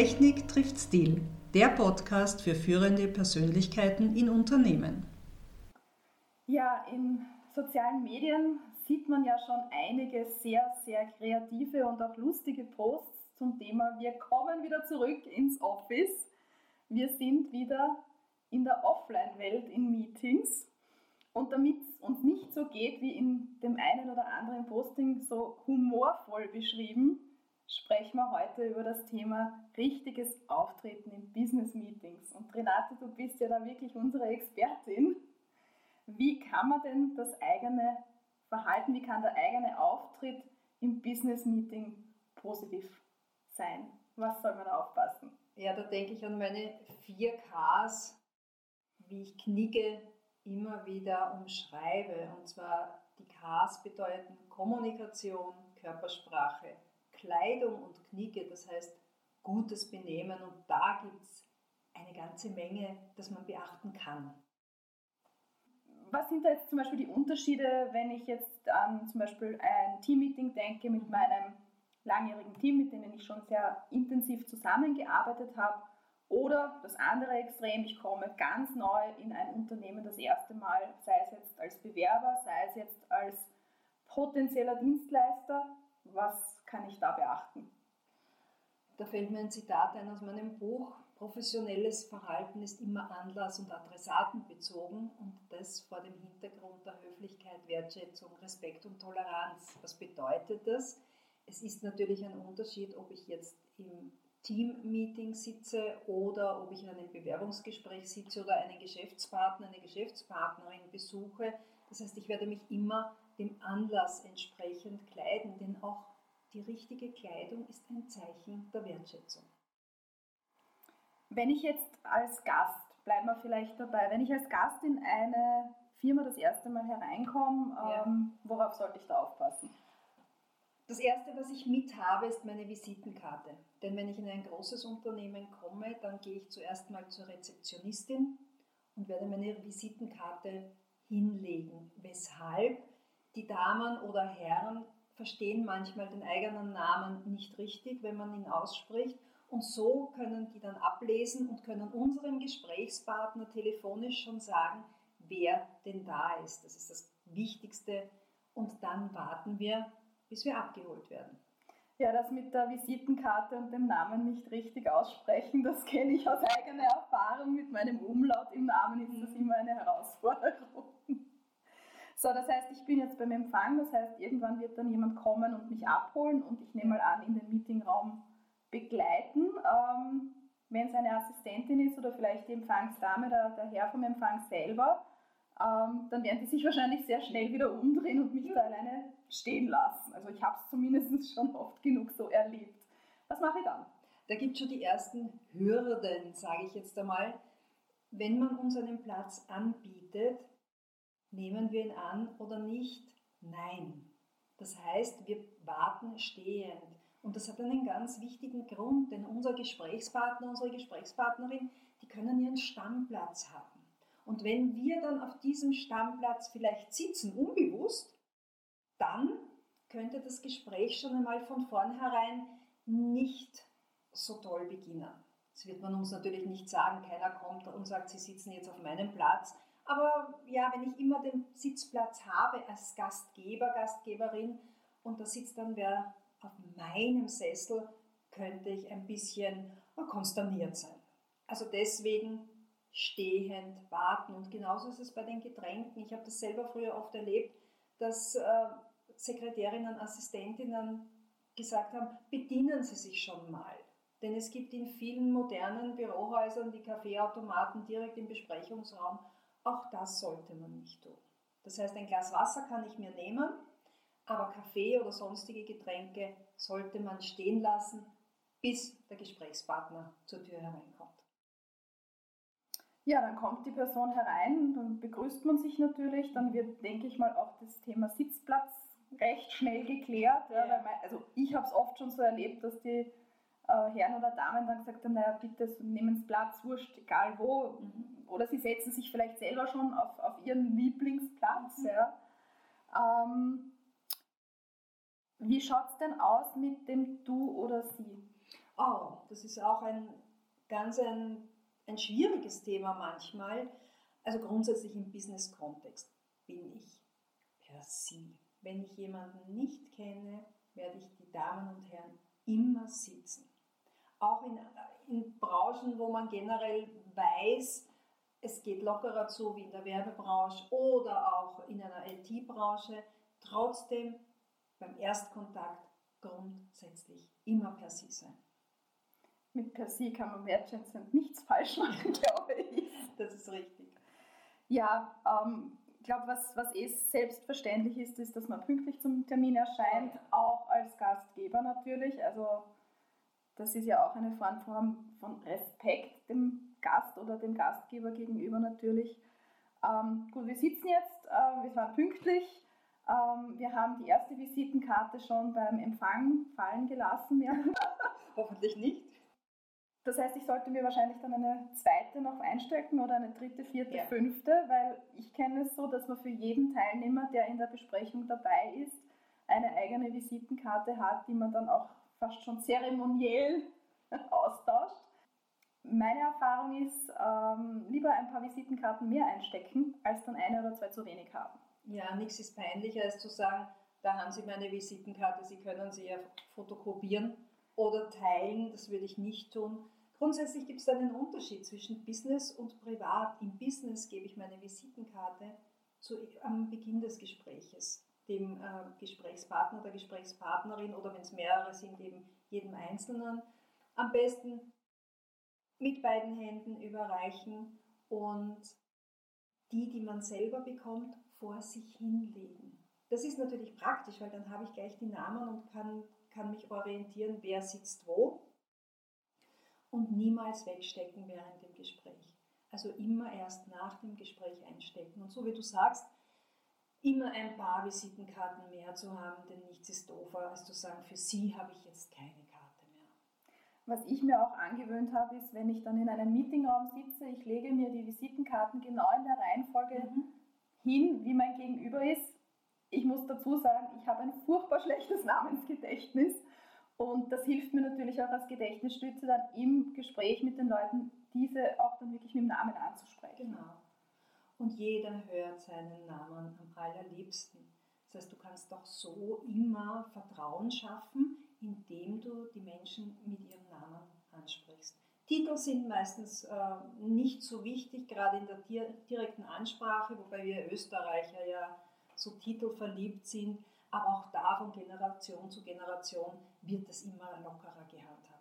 Technik trifft Stil, der Podcast für führende Persönlichkeiten in Unternehmen. Ja, in sozialen Medien sieht man ja schon einige sehr, sehr kreative und auch lustige Posts zum Thema Wir kommen wieder zurück ins Office. Wir sind wieder in der Offline-Welt in Meetings. Und damit es uns nicht so geht wie in dem einen oder anderen Posting so humorvoll beschrieben, sprechen wir heute über das Thema richtiges Auftreten in Business Meetings. Und Renate, du bist ja da wirklich unsere Expertin. Wie kann man denn das eigene Verhalten, wie kann der eigene Auftritt im Business Meeting positiv sein? Was soll man aufpassen? Ja, da denke ich an meine vier Ks, wie ich knicke, immer wieder umschreibe. Und zwar die Ks bedeuten Kommunikation, Körpersprache, Kleidung und Knicke, das heißt gutes Benehmen. Und da gibt es eine ganze Menge, das man beachten kann. Was sind da jetzt zum Beispiel die Unterschiede, wenn ich jetzt an zum Beispiel ein Teammeeting denke mit meinem langjährigen Team, mit denen ich schon sehr intensiv zusammengearbeitet habe oder das andere Extrem, ich komme ganz neu in ein Unternehmen das erste Mal, sei es jetzt als Bewerber, sei es jetzt als potenzieller Dienstleister. Was kann ich da beachten? Da fällt mir ein Zitat ein aus meinem Buch. Professionelles Verhalten ist immer anlass- und adressatenbezogen und das vor dem Hintergrund der Höflichkeit, Wertschätzung, Respekt und Toleranz. Was bedeutet das? Es ist natürlich ein Unterschied, ob ich jetzt im Team-Meeting sitze oder ob ich in einem Bewerbungsgespräch sitze oder einen Geschäftspartner, eine Geschäftspartnerin besuche. Das heißt, ich werde mich immer dem Anlass entsprechend kleiden, denn auch die richtige Kleidung ist ein Zeichen der Wertschätzung. Wenn ich jetzt als Gast, bleiben wir vielleicht dabei, wenn ich als Gast in eine Firma das erste Mal hereinkomme, ja. ähm, worauf sollte ich da aufpassen? Das Erste, was ich mit habe, ist meine Visitenkarte. Denn wenn ich in ein großes Unternehmen komme, dann gehe ich zuerst mal zur Rezeptionistin und werde meine Visitenkarte hinlegen. Weshalb die Damen oder Herren verstehen manchmal den eigenen Namen nicht richtig, wenn man ihn ausspricht. Und so können die dann ablesen und können unserem Gesprächspartner telefonisch schon sagen, wer denn da ist. Das ist das Wichtigste. Und dann warten wir, bis wir abgeholt werden. Ja, das mit der Visitenkarte und dem Namen nicht richtig aussprechen, das kenne ich aus eigener Erfahrung. Mit meinem Umlaut im Namen ist das immer eine Herausforderung. So, das heißt, ich bin jetzt beim Empfang, das heißt, irgendwann wird dann jemand kommen und mich abholen und ich nehme mal an, in den Meetingraum begleiten. Ähm, Wenn es eine Assistentin ist oder vielleicht die Empfangsdame, der, der Herr vom Empfang selber, ähm, dann werden die sich wahrscheinlich sehr schnell wieder umdrehen und mich da alleine stehen lassen. Also ich habe es zumindest schon oft genug so erlebt. Was mache ich dann? Da gibt es schon die ersten Hürden, sage ich jetzt einmal. Wenn man uns einen Platz anbietet, nehmen wir ihn an oder nicht? Nein. Das heißt, wir warten stehend. Und das hat einen ganz wichtigen Grund, denn unser Gesprächspartner, unsere Gesprächspartnerin, die können ihren Stammplatz haben. Und wenn wir dann auf diesem Stammplatz vielleicht sitzen, unbewusst, dann könnte das Gespräch schon einmal von vornherein nicht so toll beginnen. Das wird man uns natürlich nicht sagen, keiner kommt und sagt, Sie sitzen jetzt auf meinem Platz. Aber ja, wenn ich immer den Sitzplatz habe als Gastgeber, Gastgeberin und da sitzt dann wer auf meinem Sessel, könnte ich ein bisschen konsterniert sein. Also deswegen stehend warten. Und genauso ist es bei den Getränken. Ich habe das selber früher oft erlebt, dass äh, Sekretärinnen, Assistentinnen gesagt haben, bedienen Sie sich schon mal. Denn es gibt in vielen modernen Bürohäusern die Kaffeeautomaten direkt im Besprechungsraum. Auch das sollte man nicht tun. Das heißt, ein Glas Wasser kann ich mir nehmen, aber Kaffee oder sonstige Getränke sollte man stehen lassen, bis der Gesprächspartner zur Tür hereinkommt. Ja, dann kommt die Person herein, dann begrüßt man sich natürlich, dann wird, denke ich mal, auch das Thema Sitzplatz recht schnell geklärt. Ja, ja. Man, also ich habe es oft schon so erlebt, dass die äh, Herren oder Damen dann gesagt haben, naja, bitte nehmen Sie Platz, wurscht, egal wo. Mhm. Oder sie setzen sich vielleicht selber schon auf, auf ihren Lieblingsplatz. Mhm. Ja. Ähm, wie schaut es denn aus mit dem Du oder Sie? Oh, Das ist auch ein ganz ein, ein schwieriges Thema manchmal. Also grundsätzlich im Business-Kontext bin ich per se. Wenn ich jemanden nicht kenne, werde ich die Damen und Herren immer sitzen. Auch in, in Branchen, wo man generell weiß, es geht lockerer zu wie in der Werbebranche oder auch in einer IT-Branche, trotzdem beim Erstkontakt grundsätzlich immer per Sie sein. Mit per Sie kann man wertschätzend nichts falsch machen, glaube ich. Das ist richtig. Ja, ähm, ich glaube, was, was eh selbstverständlich ist, ist, dass man pünktlich zum Termin erscheint, auch als Gastgeber natürlich. Also das ist ja auch eine Form von Respekt dem Gast oder dem Gastgeber gegenüber natürlich. Ähm, gut, wir sitzen jetzt, äh, wir waren pünktlich. Ähm, wir haben die erste Visitenkarte schon beim Empfang fallen gelassen. Ja. Hoffentlich nicht. Das heißt, ich sollte mir wahrscheinlich dann eine zweite noch einstecken oder eine dritte, vierte, ja. fünfte, weil ich kenne es so, dass man für jeden Teilnehmer, der in der Besprechung dabei ist, eine eigene Visitenkarte hat, die man dann auch fast schon zeremoniell austauscht. Meine Erfahrung ist, ähm, lieber ein paar Visitenkarten mehr einstecken, als dann eine oder zwei zu wenig haben. Ja, nichts ist peinlicher als zu sagen, da haben Sie meine Visitenkarte, Sie können sie ja fotokopieren oder teilen, das würde ich nicht tun. Grundsätzlich gibt es einen Unterschied zwischen Business und Privat. Im Business gebe ich meine Visitenkarte zu, am Beginn des Gespräches dem äh, Gesprächspartner, der Gesprächspartnerin oder wenn es mehrere sind, eben jedem Einzelnen. Am besten mit beiden Händen überreichen und die, die man selber bekommt, vor sich hinlegen. Das ist natürlich praktisch, weil dann habe ich gleich die Namen und kann, kann mich orientieren, wer sitzt wo. Und niemals wegstecken während dem Gespräch. Also immer erst nach dem Gespräch einstecken. Und so wie du sagst, immer ein paar Visitenkarten mehr zu haben, denn nichts ist doofer, als zu sagen, für Sie habe ich jetzt keine. Was ich mir auch angewöhnt habe, ist, wenn ich dann in einem Meetingraum sitze, ich lege mir die Visitenkarten genau in der Reihenfolge mhm. hin, wie mein Gegenüber ist. Ich muss dazu sagen, ich habe ein furchtbar schlechtes Namensgedächtnis und das hilft mir natürlich auch als Gedächtnisstütze dann im Gespräch mit den Leuten, diese auch dann wirklich mit dem Namen anzusprechen. Genau und jeder hört seinen Namen am allerliebsten. Das heißt, du kannst doch so immer Vertrauen schaffen, indem du die Menschen mit ihrem Namen ansprichst. Titel sind meistens äh, nicht so wichtig, gerade in der direkten Ansprache, wobei wir Österreicher ja so titelverliebt sind, aber auch da von Generation zu Generation wird es immer lockerer gehandhabt.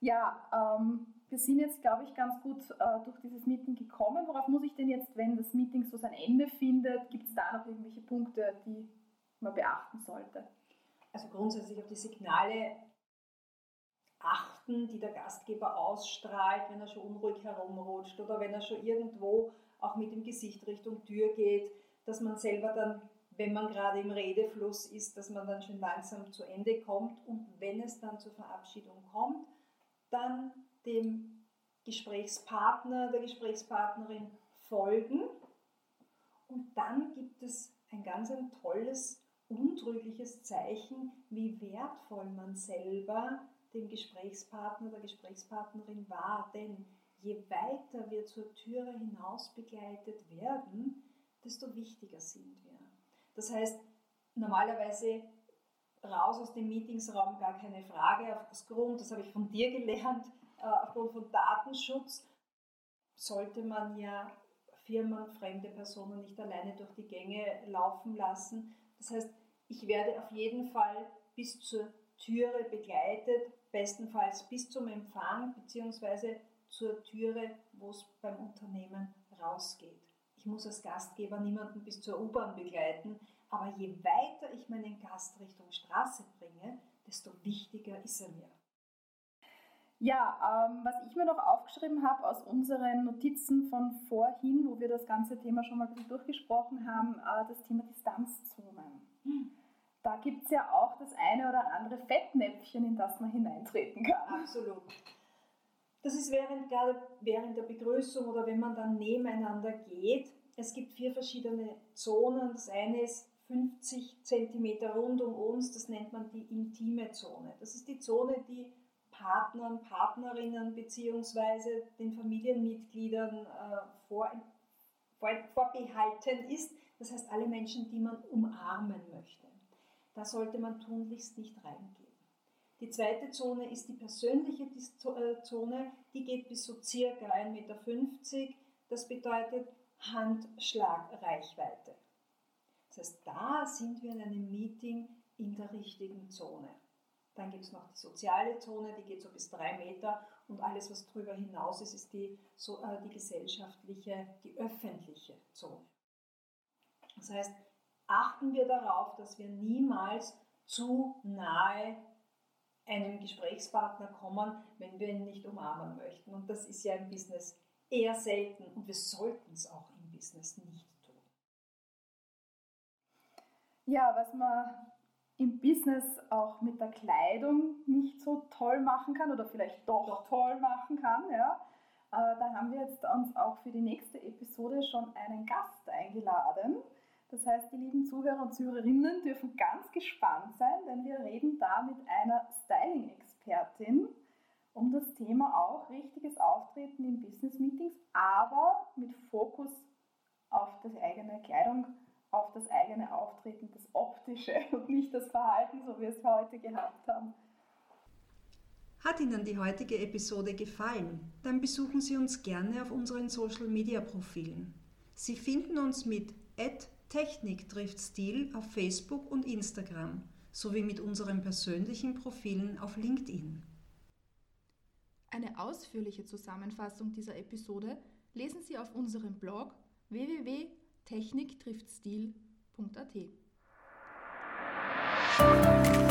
Ja, ähm, wir sind jetzt, glaube ich, ganz gut äh, durch dieses Meeting gekommen. Worauf muss ich denn jetzt, wenn das Meeting so sein Ende findet, gibt es da noch irgendwelche Punkte, die man beachten sollte? Also grundsätzlich auf die Signale achten, die der Gastgeber ausstrahlt, wenn er schon unruhig herumrutscht oder wenn er schon irgendwo auch mit dem Gesicht Richtung Tür geht, dass man selber dann, wenn man gerade im Redefluss ist, dass man dann schon langsam zu Ende kommt und wenn es dann zur Verabschiedung kommt, dann dem Gesprächspartner, der Gesprächspartnerin folgen. Und dann gibt es ein ganz ein tolles, untrügliches Zeichen, wie wertvoll man selber dem Gesprächspartner, der Gesprächspartnerin war. Denn je weiter wir zur Türe hinaus begleitet werden, desto wichtiger sind wir. Das heißt, normalerweise raus aus dem Meetingsraum gar keine Frage, aus Grund, das habe ich von dir gelernt, aufgrund von Datenschutz sollte man ja Firmen, fremde Personen nicht alleine durch die Gänge laufen lassen. Das heißt, ich werde auf jeden Fall bis zur Türe begleitet, bestenfalls bis zum Empfang bzw. zur Türe, wo es beim Unternehmen rausgeht. Ich muss als Gastgeber niemanden bis zur U-Bahn begleiten, aber je weiter ich meinen Gast Richtung Straße bringe, desto wichtiger ist er mir. Ja, ähm, was ich mir noch aufgeschrieben habe aus unseren Notizen von vorhin, wo wir das ganze Thema schon mal durchgesprochen haben, äh, das Thema Distanzzonen. Da gibt es ja auch das eine oder andere Fettnäpfchen, in das man hineintreten kann. Absolut. Das ist während, gerade während der Begrüßung oder wenn man dann nebeneinander geht. Es gibt vier verschiedene Zonen. Das eine ist 50 cm rund um uns, das nennt man die intime Zone. Das ist die Zone, die Partnern, Partnerinnen bzw. den Familienmitgliedern äh, vor, vor, vorbehalten ist. Das heißt, alle Menschen, die man umarmen möchte. Da sollte man tunlichst nicht reingehen. Die zweite Zone ist die persönliche äh, Zone, die geht bis so circa 1,50 Meter. Das bedeutet Handschlagreichweite. Das heißt, da sind wir in einem Meeting in der richtigen Zone. Dann gibt es noch die soziale Zone, die geht so bis drei Meter und alles, was darüber hinaus ist, ist die, so, äh, die gesellschaftliche, die öffentliche Zone. Das heißt, achten wir darauf, dass wir niemals zu nahe einem Gesprächspartner kommen, wenn wir ihn nicht umarmen möchten. Und das ist ja im Business eher selten und wir sollten es auch im Business nicht tun. Ja, was man im Business auch mit der Kleidung nicht so toll machen kann oder vielleicht doch, doch. toll machen kann, ja, äh, da haben wir jetzt uns auch für die nächste Episode schon einen Gast eingeladen. Das heißt, die lieben Zuhörer und Zuhörerinnen dürfen ganz gespannt sein, denn wir reden da mit einer Styling-Expertin um das Thema auch richtiges Auftreten in Business-Meetings, aber mit Fokus auf die eigene Kleidung, auf das eigene Auftreten, das Optische und nicht das Verhalten, so wie wir es heute gehabt haben. Hat Ihnen die heutige Episode gefallen? Dann besuchen Sie uns gerne auf unseren Social-Media-Profilen. Sie finden uns mit Technik trifft Stil auf Facebook und Instagram sowie mit unseren persönlichen Profilen auf LinkedIn. Eine ausführliche Zusammenfassung dieser Episode lesen Sie auf unserem Blog www.techniktriftstil.at.